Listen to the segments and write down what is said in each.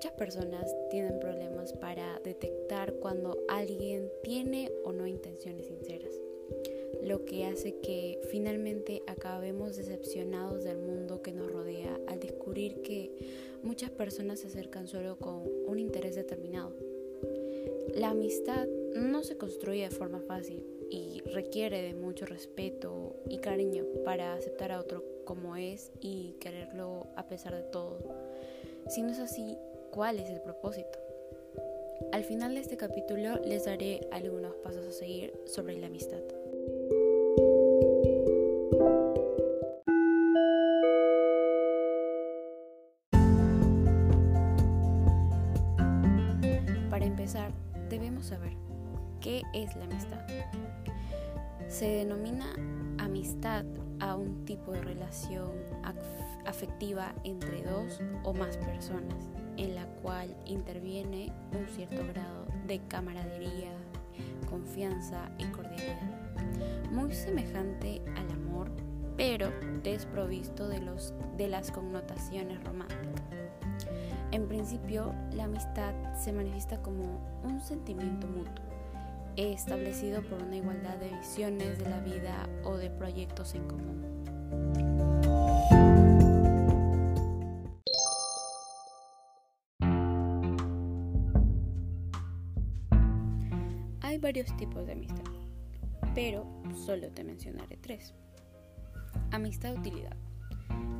muchas personas tienen problemas para detectar cuando alguien tiene o no intenciones sinceras, lo que hace que finalmente acabemos decepcionados del mundo que nos rodea al descubrir que muchas personas se acercan solo con un interés determinado. La amistad no se construye de forma fácil y requiere de mucho respeto y cariño para aceptar a otro como es y quererlo a pesar de todo. Si no es así, ¿cuál es el propósito? Al final de este capítulo les daré algunos pasos a seguir sobre la amistad. Dos o más personas, en la cual interviene un cierto grado de camaradería, confianza y cordialidad, muy semejante al amor, pero desprovisto de, los, de las connotaciones románticas. En principio, la amistad se manifiesta como un sentimiento mutuo establecido por una igualdad de visiones de la vida o de proyectos en común. Varios tipos de amistad, pero solo te mencionaré tres. Amistad utilidad.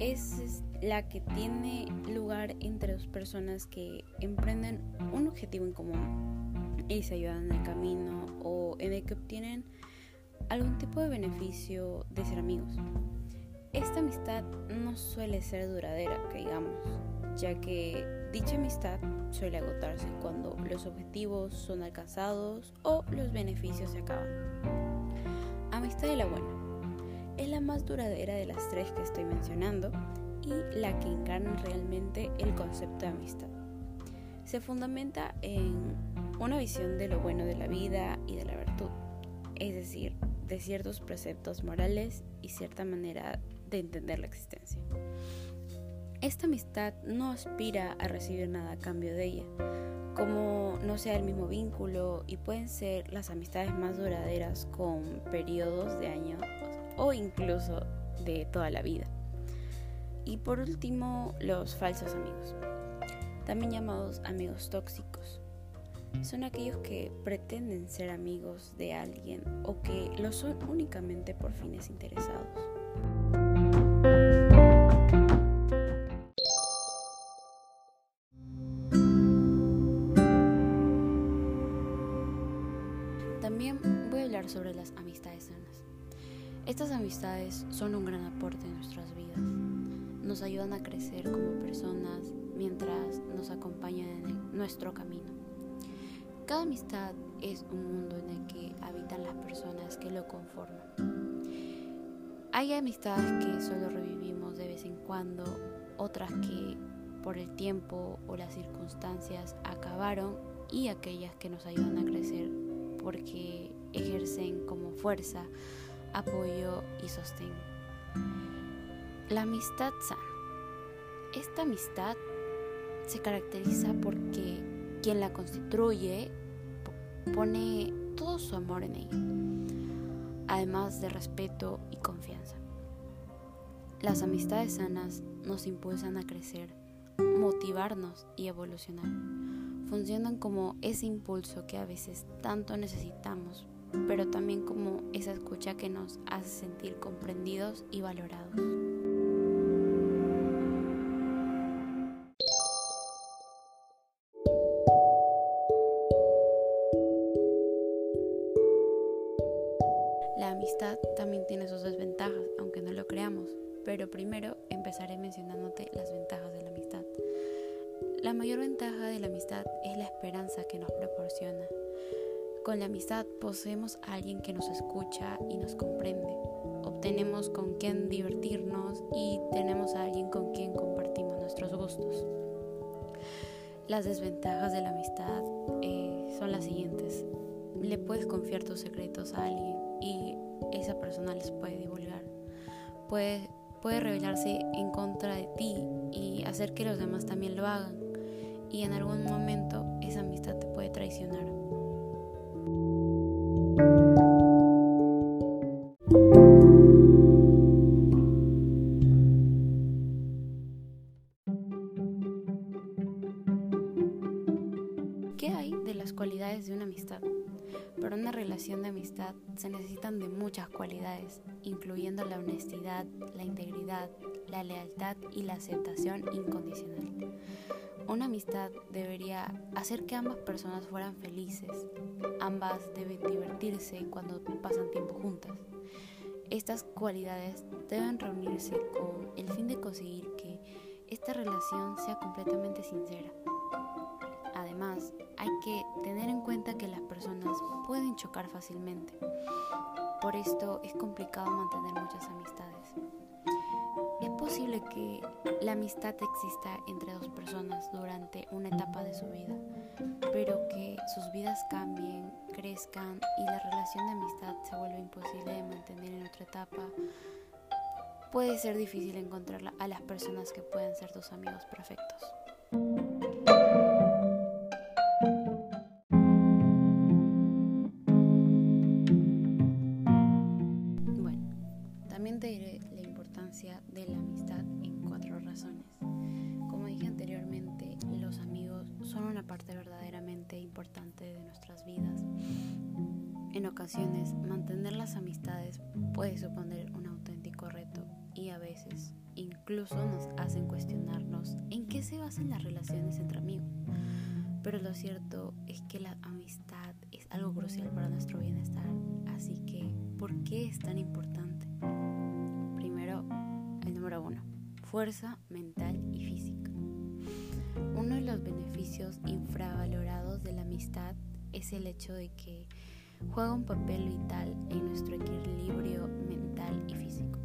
Es la que tiene lugar entre dos personas que emprenden un objetivo en común y se ayudan en el camino o en el que obtienen algún tipo de beneficio de ser amigos. Esta amistad no suele ser duradera, que digamos, ya que dicha amistad suele agotarse cuando los objetivos son alcanzados o los beneficios se acaban. Amistad de la buena. Es la más duradera de las tres que estoy mencionando y la que encarna realmente el concepto de amistad. Se fundamenta en una visión de lo bueno de la vida y de la virtud, es decir, de ciertos preceptos morales y cierta manera de entender la existencia. Esta amistad no aspira a recibir nada a cambio de ella, como no sea el mismo vínculo y pueden ser las amistades más duraderas con periodos de años o incluso de toda la vida. Y por último, los falsos amigos, también llamados amigos tóxicos son aquellos que pretenden ser amigos de alguien o que lo son únicamente por fines interesados. Amistades son un gran aporte en nuestras vidas. Nos ayudan a crecer como personas mientras nos acompañan en nuestro camino. Cada amistad es un mundo en el que habitan las personas que lo conforman. Hay amistades que solo revivimos de vez en cuando, otras que por el tiempo o las circunstancias acabaron y aquellas que nos ayudan a crecer porque ejercen como fuerza, apoyo y sostén. La amistad sana. Esta amistad se caracteriza porque quien la constituye pone todo su amor en ella, además de respeto y confianza. Las amistades sanas nos impulsan a crecer, motivarnos y evolucionar. Funcionan como ese impulso que a veces tanto necesitamos, pero también como esa escucha que nos hace sentir comprendidos y valorados. La amistad también tiene sus desventajas, aunque no lo creamos, pero primero empezaré mencionándote las ventajas de la amistad. La mayor ventaja de la amistad es la esperanza que nos proporciona. Con la amistad poseemos a alguien que nos escucha y nos comprende. Obtenemos con quien divertirnos y tenemos a alguien con quien compartimos nuestros gustos. Las desventajas de la amistad eh, son las siguientes. Le puedes confiar tus secretos a alguien y esa persona les puede divulgar. puede, puede rebelarse en contra de ti y hacer que los demás también lo hagan. Y en algún momento esa amistad te puede traicionar. De amistad se necesitan de muchas cualidades, incluyendo la honestidad, la integridad, la lealtad y la aceptación incondicional. Una amistad debería hacer que ambas personas fueran felices. Ambas deben divertirse cuando pasan tiempo juntas. Estas cualidades deben reunirse con el fin de conseguir que esta relación sea completamente sincera. Además, hay que tener pueden chocar fácilmente. Por esto es complicado mantener muchas amistades. Es posible que la amistad exista entre dos personas durante una etapa de su vida, pero que sus vidas cambien, crezcan y la relación de amistad se vuelva imposible de mantener en otra etapa. Puede ser difícil encontrar a las personas que puedan ser tus amigos perfectos. Veces incluso nos hacen cuestionarnos en qué se basan las relaciones entre amigos. Pero lo cierto es que la amistad es algo crucial para nuestro bienestar, así que ¿por qué es tan importante? Número 1. Fuerza mental y física. Uno de los beneficios infravalorados de la amistad es el hecho de que juega un papel vital en nuestro equilibrio mental y físico.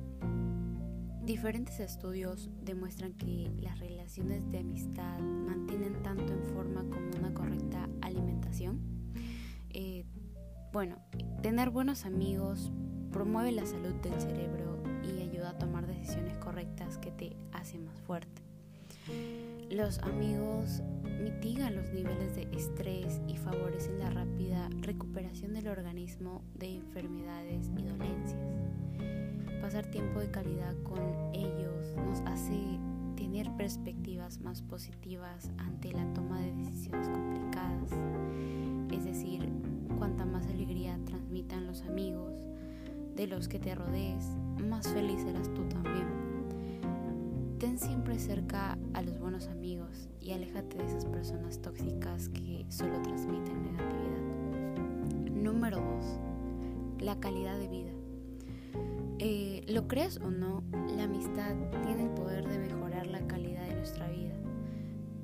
Diferentes estudios demuestran que las relaciones de amistad mantienen tanto en forma como una correcta alimentación. Eh, bueno, tener buenos amigos promueve la salud del cerebro a tomar decisiones correctas que te hacen más fuerte. Los amigos mitigan los niveles de estrés y favorecen la rápida recuperación del organismo de enfermedades y dolencias. Pasar tiempo de calidad con ellos nos hace tener perspectivas más positivas ante la toma de decisiones complicadas. Es decir, cuanta más alegría transmitan los amigos de los que te rodees, más feliz serás tú también. Ten siempre cerca a los buenos amigos y aléjate de esas personas tóxicas que solo transmiten negatividad. Número 2. La calidad de vida. Eh, lo creas o no, la amistad tiene el poder de mejorar la calidad de nuestra vida.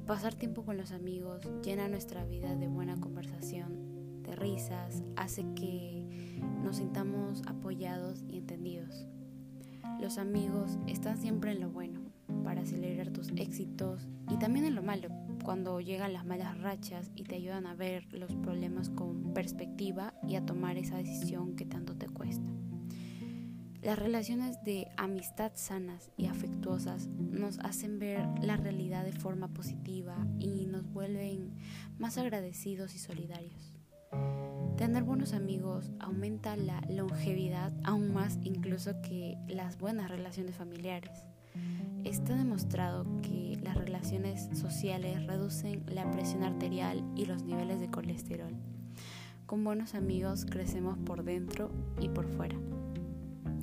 Pasar tiempo con los amigos llena nuestra vida de buena conversación, de risas, hace que nos sintamos apoyados y entendidos. Los amigos están siempre en lo bueno, para acelerar tus éxitos y también en lo malo, cuando llegan las malas rachas y te ayudan a ver los problemas con perspectiva y a tomar esa decisión que tanto te cuesta. Las relaciones de amistad sanas y afectuosas nos hacen ver la realidad de forma positiva y nos vuelven más agradecidos y solidarios. Tener buenos amigos aumenta la longevidad aún más incluso que las buenas relaciones familiares. Está demostrado que las relaciones sociales reducen la presión arterial y los niveles de colesterol. Con buenos amigos crecemos por dentro y por fuera.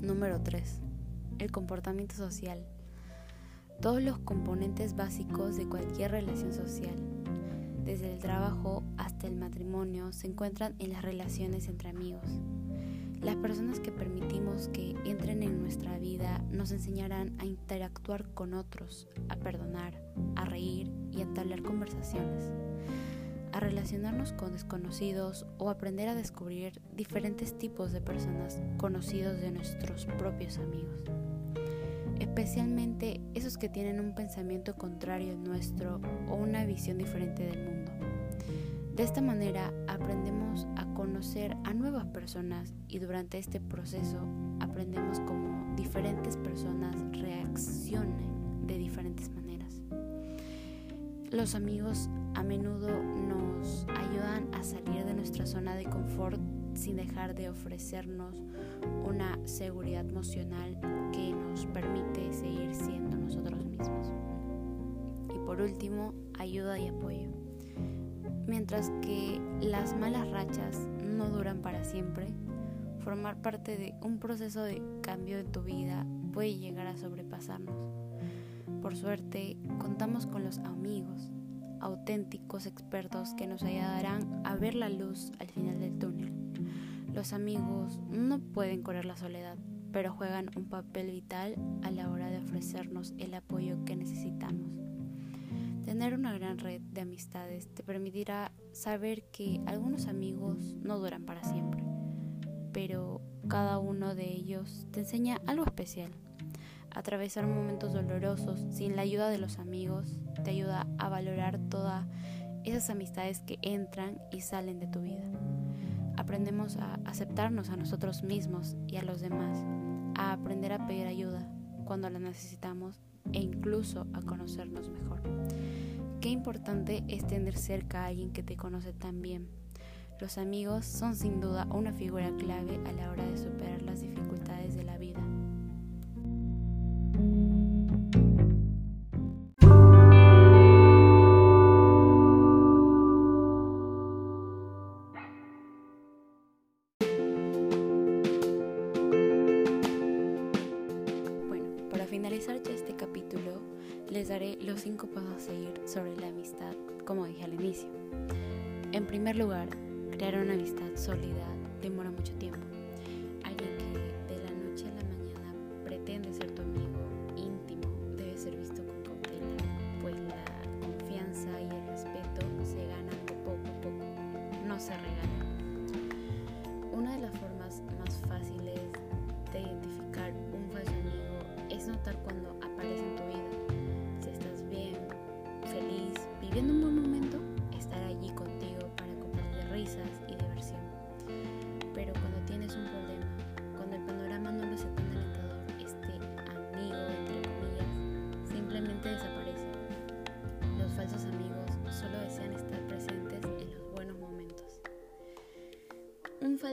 Número 3. El comportamiento social. Todos los componentes básicos de cualquier relación social, desde el trabajo hasta el matrimonio, se encuentran en las relaciones entre amigos. Las personas que permitimos que entren en nuestra vida nos enseñarán a interactuar con otros, a perdonar, a reír y a entablar conversaciones, relacionarnos con desconocidos o aprender a descubrir diferentes tipos de personas conocidos de nuestros propios amigos, especialmente esos que tienen un pensamiento contrario al nuestro o una visión diferente del mundo. De esta manera aprendemos a conocer a nuevas personas y durante este proceso aprendemos cómo diferentes personas reaccionan de diferentes maneras. Los amigos a menudo nos ayudan a salir de nuestra zona de confort sin dejar de ofrecernos una seguridad emocional que nos permite seguir siendo nosotros mismos. Y por último, ayuda y apoyo. Mientras que las malas rachas no duran para siempre, formar parte de un proceso de cambio en tu vida puede llegar a sobrepasarnos. Por suerte, contamos con los amigos, auténticos expertos que nos ayudarán a ver la luz al final del túnel. Los amigos no pueden correr la soledad, pero juegan un papel vital a la hora de ofrecernos el apoyo que necesitamos. Tener una gran red de amistades te permitirá saber que algunos amigos no duran para siempre, pero cada uno de ellos te enseña algo especial. Atravesar momentos dolorosos sin la ayuda de los amigos te ayuda a valorar todas esas amistades que entran y salen de tu vida. Aprendemos a aceptarnos a nosotros mismos y a los demás, a aprender a pedir ayuda cuando la necesitamos e incluso a conocernos mejor. Qué importante es tener cerca a alguien que te conoce tan bien. Los amigos son sin duda una figura clave a la hora de superar las dificultades de la vida. Pretende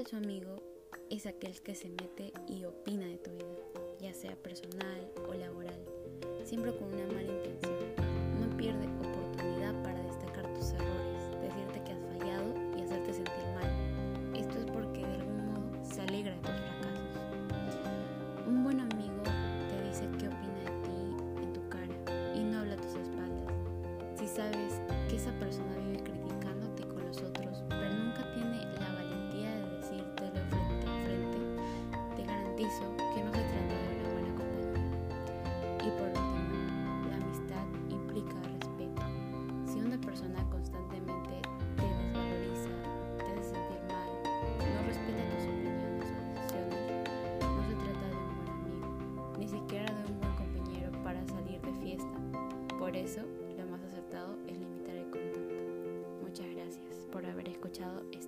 falso amigo es aquel que se mete y opina de tu vida ya sea personal o laboral, siempre con una mala intención. No pierde oportunidad para destacar tus errores, escuchado este